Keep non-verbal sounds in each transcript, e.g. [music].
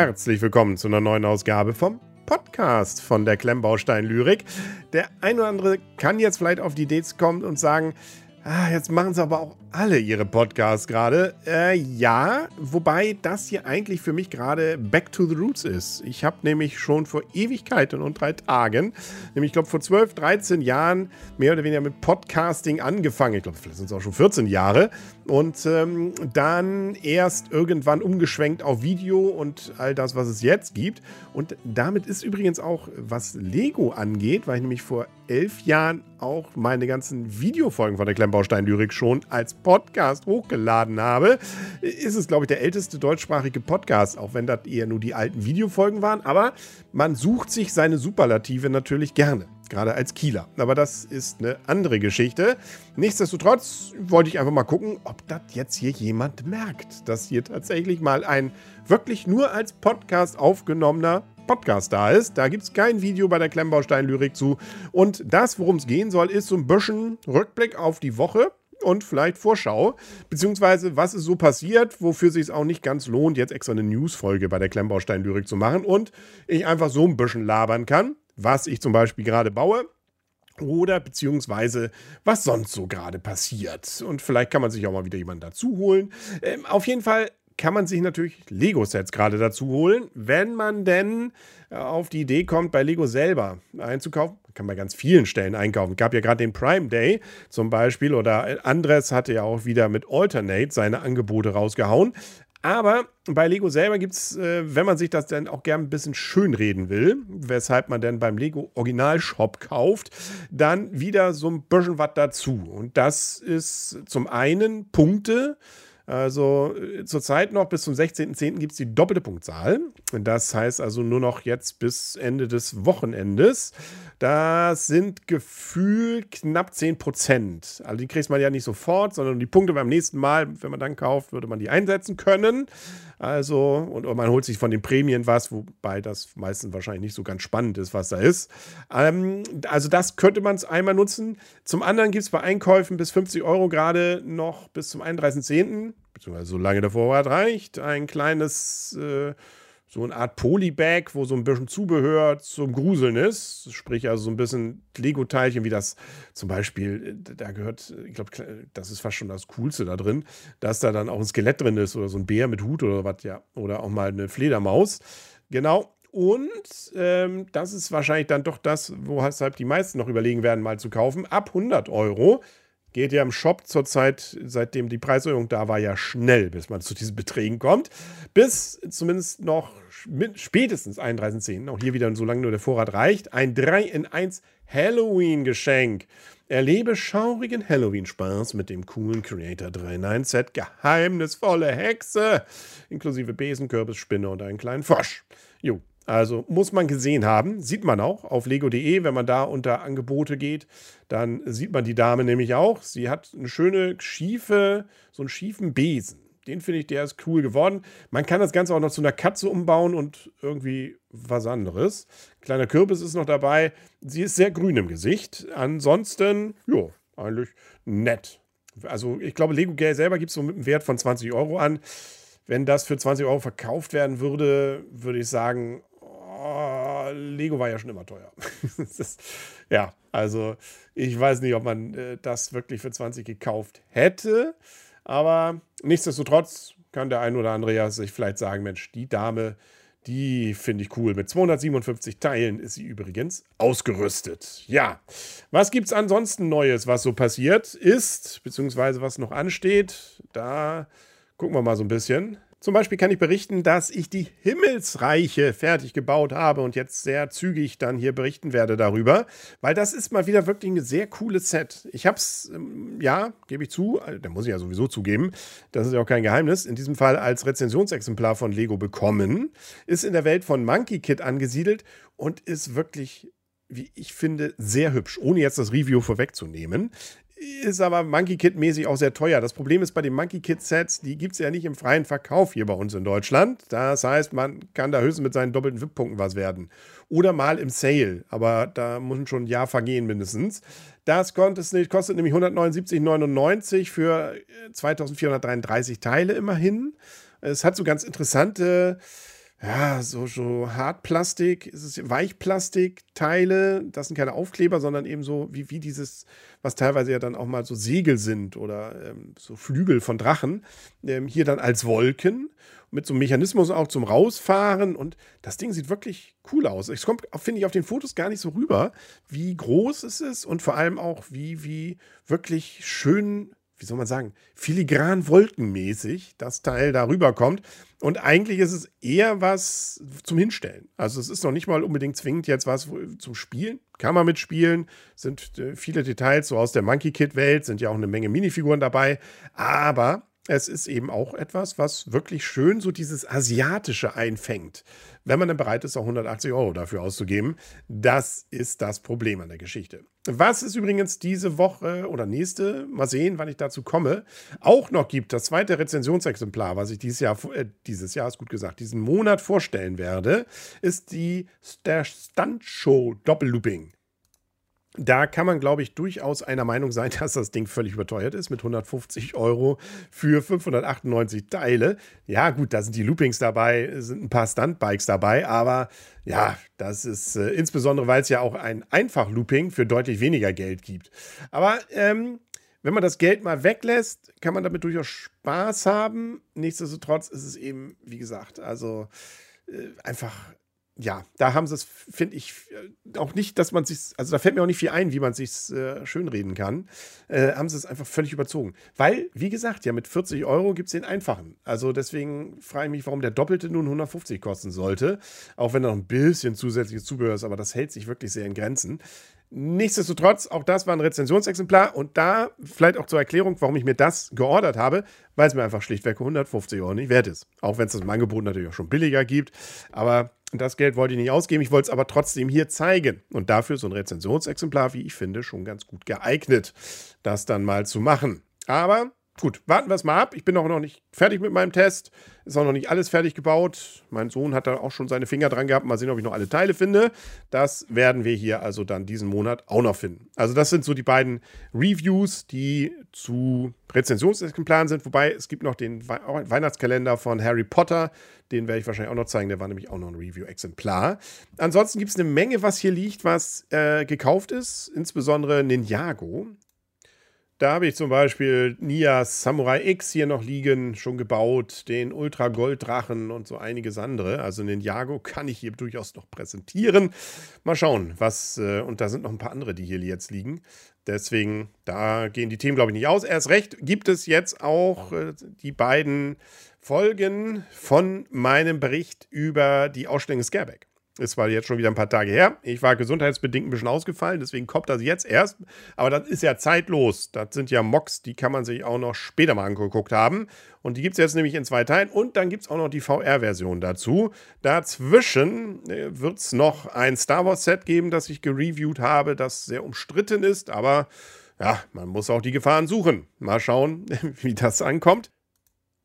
Herzlich willkommen zu einer neuen Ausgabe vom Podcast von der Klemmbaustein Lyrik. Der ein oder andere kann jetzt vielleicht auf die Idee kommen und sagen, ah, jetzt machen sie aber auch alle ihre Podcasts gerade. Äh, ja, wobei das hier eigentlich für mich gerade Back to the Roots ist. Ich habe nämlich schon vor Ewigkeiten und drei Tagen, nämlich ich glaube vor 12, 13 Jahren, mehr oder weniger mit Podcasting angefangen. Ich glaube, vielleicht sind es auch schon 14 Jahre. Und ähm, dann erst irgendwann umgeschwenkt auf Video und all das, was es jetzt gibt. Und damit ist übrigens auch, was Lego angeht, weil ich nämlich vor elf Jahren auch meine ganzen Videofolgen von der Klemmbaustein-Lyrik schon als Podcast hochgeladen habe, ist es, glaube ich, der älteste deutschsprachige Podcast, auch wenn das eher nur die alten Videofolgen waren. Aber man sucht sich seine Superlative natürlich gerne, gerade als Kieler. Aber das ist eine andere Geschichte. Nichtsdestotrotz wollte ich einfach mal gucken, ob das jetzt hier jemand merkt, dass hier tatsächlich mal ein wirklich nur als Podcast aufgenommener Podcast da ist. Da gibt es kein Video bei der Klemmbaustein-Lyrik zu. Und das, worum es gehen soll, ist so ein bisschen Rückblick auf die Woche und vielleicht Vorschau, beziehungsweise was ist so passiert, wofür sich es auch nicht ganz lohnt, jetzt extra eine Newsfolge bei der Klemmbaustein-Lyrik zu machen und ich einfach so ein bisschen labern kann, was ich zum Beispiel gerade baue oder beziehungsweise was sonst so gerade passiert. Und vielleicht kann man sich auch mal wieder jemanden dazu holen. Ähm, auf jeden Fall kann man sich natürlich Lego-Sets gerade dazu holen, wenn man denn äh, auf die Idee kommt, bei Lego selber einzukaufen. Man kann bei ganz vielen Stellen einkaufen. Es gab ja gerade den Prime Day zum Beispiel oder Andres hatte ja auch wieder mit Alternate seine Angebote rausgehauen. Aber bei Lego selber gibt es, äh, wenn man sich das dann auch gern ein bisschen schönreden will, weshalb man dann beim Lego Originalshop kauft, dann wieder so ein bisschen was dazu. Und das ist zum einen Punkte, also äh, zurzeit noch bis zum 16.10. gibt es die doppelte Punktzahl. Das heißt also nur noch jetzt bis Ende des Wochenendes. Das sind gefühlt knapp 10 Prozent. Also die kriegt man ja nicht sofort, sondern die Punkte beim nächsten Mal, wenn man dann kauft, würde man die einsetzen können. Also, und man holt sich von den Prämien was, wobei das meistens wahrscheinlich nicht so ganz spannend ist, was da ist. Ähm, also das könnte man es einmal nutzen. Zum anderen gibt es bei Einkäufen bis 50 Euro gerade noch bis zum 31.10 beziehungsweise solange der Vorrat reicht, ein kleines, äh, so eine Art Polybag, wo so ein bisschen Zubehör zum Gruseln ist. Sprich, also so ein bisschen Lego-Teilchen, wie das zum Beispiel, äh, da gehört, ich glaube, das ist fast schon das Coolste da drin, dass da dann auch ein Skelett drin ist oder so ein Bär mit Hut oder was, ja. Oder auch mal eine Fledermaus. Genau. Und ähm, das ist wahrscheinlich dann doch das, weshalb die meisten noch überlegen werden, mal zu kaufen. Ab 100 Euro geht ja im Shop zurzeit, seitdem die Preiserhöhung da war, ja schnell, bis man zu diesen Beträgen kommt. Bis zumindest noch spätestens 31.10. Auch hier wieder, solange nur der Vorrat reicht, ein 3 in 1 Halloween-Geschenk. Erlebe schaurigen Halloween-Spaß mit dem coolen Creator 3 in 1 Set Geheimnisvolle Hexe, inklusive Besen, Kürbis, Spinne und einen kleinen Frosch. Jo, also muss man gesehen haben, sieht man auch auf lego.de, wenn man da unter Angebote geht, dann sieht man die Dame nämlich auch. Sie hat eine schöne schiefe, so einen schiefen Besen. Den finde ich, der ist cool geworden. Man kann das Ganze auch noch zu einer Katze umbauen und irgendwie was anderes. Kleiner Kürbis ist noch dabei. Sie ist sehr grün im Gesicht. Ansonsten, ja, eigentlich nett. Also ich glaube, Lego Gale selber gibt es so mit einem Wert von 20 Euro an. Wenn das für 20 Euro verkauft werden würde, würde ich sagen, oh, Lego war ja schon immer teuer. [laughs] ist, ja, also ich weiß nicht, ob man äh, das wirklich für 20 gekauft hätte. Aber nichtsdestotrotz kann der ein oder andere ja sich vielleicht sagen, Mensch, die Dame, die finde ich cool. Mit 257 Teilen ist sie übrigens ausgerüstet. Ja, was gibt es ansonsten Neues, was so passiert ist, beziehungsweise was noch ansteht? Da gucken wir mal so ein bisschen. Zum Beispiel kann ich berichten, dass ich die Himmelsreiche fertig gebaut habe und jetzt sehr zügig dann hier berichten werde darüber, weil das ist mal wieder wirklich ein sehr cooles Set. Ich habe es, ähm, ja, gebe ich zu, äh, da muss ich ja sowieso zugeben, das ist ja auch kein Geheimnis, in diesem Fall als Rezensionsexemplar von Lego bekommen, ist in der Welt von Monkey Kid angesiedelt und ist wirklich wie ich finde, sehr hübsch, ohne jetzt das Review vorwegzunehmen ist aber Monkey Kid-mäßig auch sehr teuer. Das Problem ist bei den Monkey Kid-Sets, die gibt es ja nicht im freien Verkauf hier bei uns in Deutschland. Das heißt, man kann da höchstens mit seinen doppelten VIP-Punkten was werden. Oder mal im Sale, aber da muss schon ein Jahr vergehen mindestens. Das kostet, kostet nämlich 179,99 für 2433 äh, Teile immerhin. Es hat so ganz interessante ja, so, so Hartplastik, ist es Weichplastikteile, das sind keine Aufkleber, sondern eben so wie, wie dieses, was teilweise ja dann auch mal so Segel sind oder ähm, so Flügel von Drachen, ähm, hier dann als Wolken mit so einem Mechanismus auch zum Rausfahren und das Ding sieht wirklich cool aus. Es kommt, finde ich, auf den Fotos gar nicht so rüber, wie groß es ist und vor allem auch, wie, wie wirklich schön wie soll man sagen, filigran wolkenmäßig das Teil darüber kommt. Und eigentlich ist es eher was zum Hinstellen. Also es ist noch nicht mal unbedingt zwingend jetzt was zum Spielen. Kann man mitspielen. Sind äh, viele Details so aus der Monkey Kid Welt, sind ja auch eine Menge Minifiguren dabei. Aber es ist eben auch etwas, was wirklich schön so dieses Asiatische einfängt. Wenn man dann bereit ist, auch 180 Euro dafür auszugeben, das ist das Problem an der Geschichte. Was es übrigens diese Woche oder nächste, mal sehen, wann ich dazu komme, auch noch gibt, das zweite Rezensionsexemplar, was ich dieses Jahr, äh, dieses Jahr ist gut gesagt, diesen Monat vorstellen werde, ist die der Stunt Show Doppellooping da kann man, glaube ich, durchaus einer Meinung sein, [laughs] dass das Ding völlig überteuert ist mit 150 Euro für 598 Teile. Ja, gut, da sind die Loopings dabei, sind ein paar Stuntbikes dabei, aber ja, das ist äh, insbesondere, weil es ja auch ein Einfach-Looping für deutlich weniger Geld gibt. Aber ähm, wenn man das Geld mal weglässt, kann man damit durchaus Spaß haben. Nichtsdestotrotz ist es eben, wie gesagt, also äh, einfach ja, da haben sie es, finde ich, auch nicht, dass man sich, also da fällt mir auch nicht viel ein, wie man sich äh, schönreden kann, äh, haben sie es einfach völlig überzogen. Weil, wie gesagt, ja, mit 40 Euro gibt es den einfachen. Also deswegen frage ich mich, warum der doppelte nun 150 kosten sollte. Auch wenn da noch ein bisschen zusätzliches Zubehör ist, aber das hält sich wirklich sehr in Grenzen. Nichtsdestotrotz, auch das war ein Rezensionsexemplar und da vielleicht auch zur Erklärung, warum ich mir das geordert habe, weil es mir einfach schlichtweg 150 Euro nicht wert ist. Auch wenn es das im Angebot natürlich auch schon billiger gibt. Aber das Geld wollte ich nicht ausgeben, ich wollte es aber trotzdem hier zeigen. Und dafür ist so ein Rezensionsexemplar, wie ich finde, schon ganz gut geeignet, das dann mal zu machen. Aber gut, warten wir es mal ab. Ich bin auch noch nicht fertig mit meinem Test. Ist auch noch nicht alles fertig gebaut. Mein Sohn hat da auch schon seine Finger dran gehabt. Mal sehen, ob ich noch alle Teile finde. Das werden wir hier also dann diesen Monat auch noch finden. Also das sind so die beiden Reviews, die zu Rezensionsexemplaren sind. Wobei es gibt noch den Weihnachtskalender von Harry Potter. Den werde ich wahrscheinlich auch noch zeigen. Der war nämlich auch noch ein Review-Exemplar. Ansonsten gibt es eine Menge, was hier liegt, was äh, gekauft ist. Insbesondere Ninjago. Da habe ich zum Beispiel Nia Samurai X hier noch liegen, schon gebaut, den Ultra Gold-Drachen und so einiges andere. Also den Jago kann ich hier durchaus noch präsentieren. Mal schauen, was, äh, und da sind noch ein paar andere, die hier jetzt liegen. Deswegen, da gehen die Themen, glaube ich, nicht aus. Erst recht gibt es jetzt auch äh, die beiden Folgen von meinem Bericht über die Ausstellung Scareback. Ist zwar jetzt schon wieder ein paar Tage her. Ich war gesundheitsbedingt ein bisschen ausgefallen, deswegen kommt das jetzt erst. Aber das ist ja zeitlos. Das sind ja Mocks, die kann man sich auch noch später mal angeguckt haben. Und die gibt es jetzt nämlich in zwei Teilen. Und dann gibt es auch noch die VR-Version dazu. Dazwischen äh, wird es noch ein Star Wars-Set geben, das ich gereviewt habe, das sehr umstritten ist. Aber ja, man muss auch die Gefahren suchen. Mal schauen, [laughs] wie das ankommt.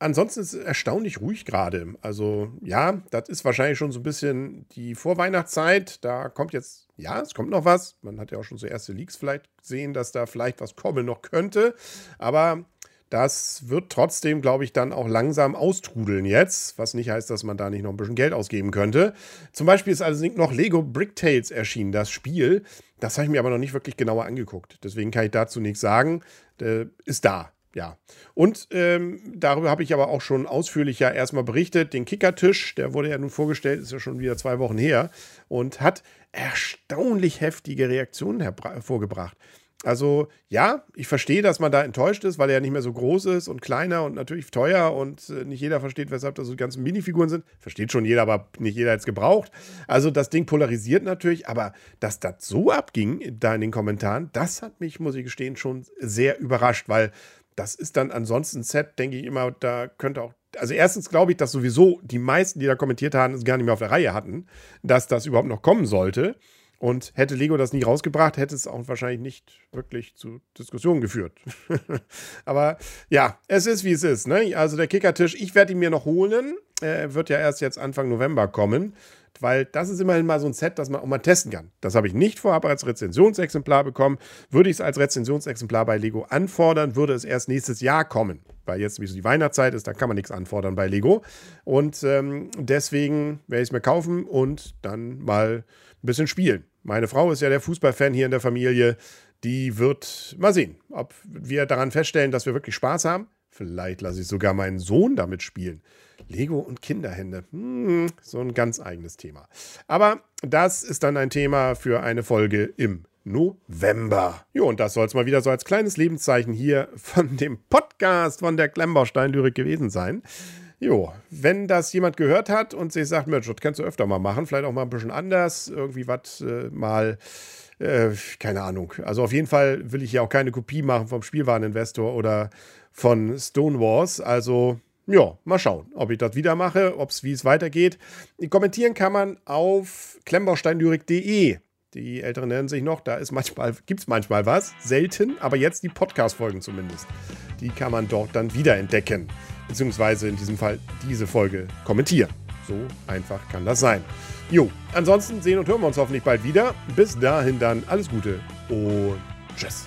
Ansonsten ist es erstaunlich ruhig gerade. Also ja, das ist wahrscheinlich schon so ein bisschen die Vorweihnachtszeit. Da kommt jetzt, ja, es kommt noch was. Man hat ja auch schon so erste Leaks vielleicht gesehen, dass da vielleicht was kommen noch könnte. Aber das wird trotzdem, glaube ich, dann auch langsam austrudeln jetzt, was nicht heißt, dass man da nicht noch ein bisschen Geld ausgeben könnte. Zum Beispiel ist also noch Lego Brick Tales erschienen, das Spiel. Das habe ich mir aber noch nicht wirklich genauer angeguckt. Deswegen kann ich dazu nichts sagen. Äh, ist da ja. Und ähm, darüber habe ich aber auch schon ausführlich ja erstmal berichtet. Den Kickertisch, der wurde ja nun vorgestellt, ist ja schon wieder zwei Wochen her und hat erstaunlich heftige Reaktionen hervorgebracht. Also ja, ich verstehe, dass man da enttäuscht ist, weil er ja nicht mehr so groß ist und kleiner und natürlich teuer und äh, nicht jeder versteht, weshalb das so die ganzen Minifiguren sind. Versteht schon jeder, aber nicht jeder hat es gebraucht. Also das Ding polarisiert natürlich, aber dass das so abging da in den Kommentaren, das hat mich, muss ich gestehen, schon sehr überrascht, weil das ist dann ansonsten Set, denke ich immer, da könnte auch. Also, erstens glaube ich, dass sowieso die meisten, die da kommentiert haben, es gar nicht mehr auf der Reihe hatten, dass das überhaupt noch kommen sollte. Und hätte Lego das nie rausgebracht, hätte es auch wahrscheinlich nicht wirklich zu Diskussionen geführt. [laughs] Aber ja, es ist wie es ist. Ne? Also der Kickertisch, ich werde ihn mir noch holen. Er wird ja erst jetzt Anfang November kommen. Weil das ist immerhin mal so ein Set, das man auch mal testen kann. Das habe ich nicht vorab als Rezensionsexemplar bekommen. Würde ich es als Rezensionsexemplar bei Lego anfordern, würde es erst nächstes Jahr kommen. Weil jetzt, wie so die Weihnachtszeit ist, da kann man nichts anfordern bei Lego. Und ähm, deswegen werde ich es mir kaufen und dann mal ein bisschen spielen. Meine Frau ist ja der Fußballfan hier in der Familie. Die wird mal sehen, ob wir daran feststellen, dass wir wirklich Spaß haben. Vielleicht lasse ich sogar meinen Sohn damit spielen. Lego und Kinderhände. Hm, so ein ganz eigenes Thema. Aber das ist dann ein Thema für eine Folge im November. Jo, und das soll es mal wieder so als kleines Lebenszeichen hier von dem Podcast von der Klemmbaustein-Lyrik gewesen sein. Jo, wenn das jemand gehört hat und sich sagt, Mensch, das kannst du öfter mal machen, vielleicht auch mal ein bisschen anders, irgendwie was äh, mal, äh, keine Ahnung. Also auf jeden Fall will ich ja auch keine Kopie machen vom Spielwareninvestor oder von Stonewalls. Also ja, mal schauen, ob ich das wieder mache, ob es wie es weitergeht. Kommentieren kann man auf klemmbausteinlyrik.de. Die Älteren nennen sich noch, da manchmal, gibt es manchmal was, selten, aber jetzt die Podcast-Folgen zumindest. Die kann man dort dann wiederentdecken. Beziehungsweise in diesem Fall diese Folge kommentieren. So einfach kann das sein. Jo, ansonsten sehen und hören wir uns hoffentlich bald wieder. Bis dahin dann alles Gute und tschüss.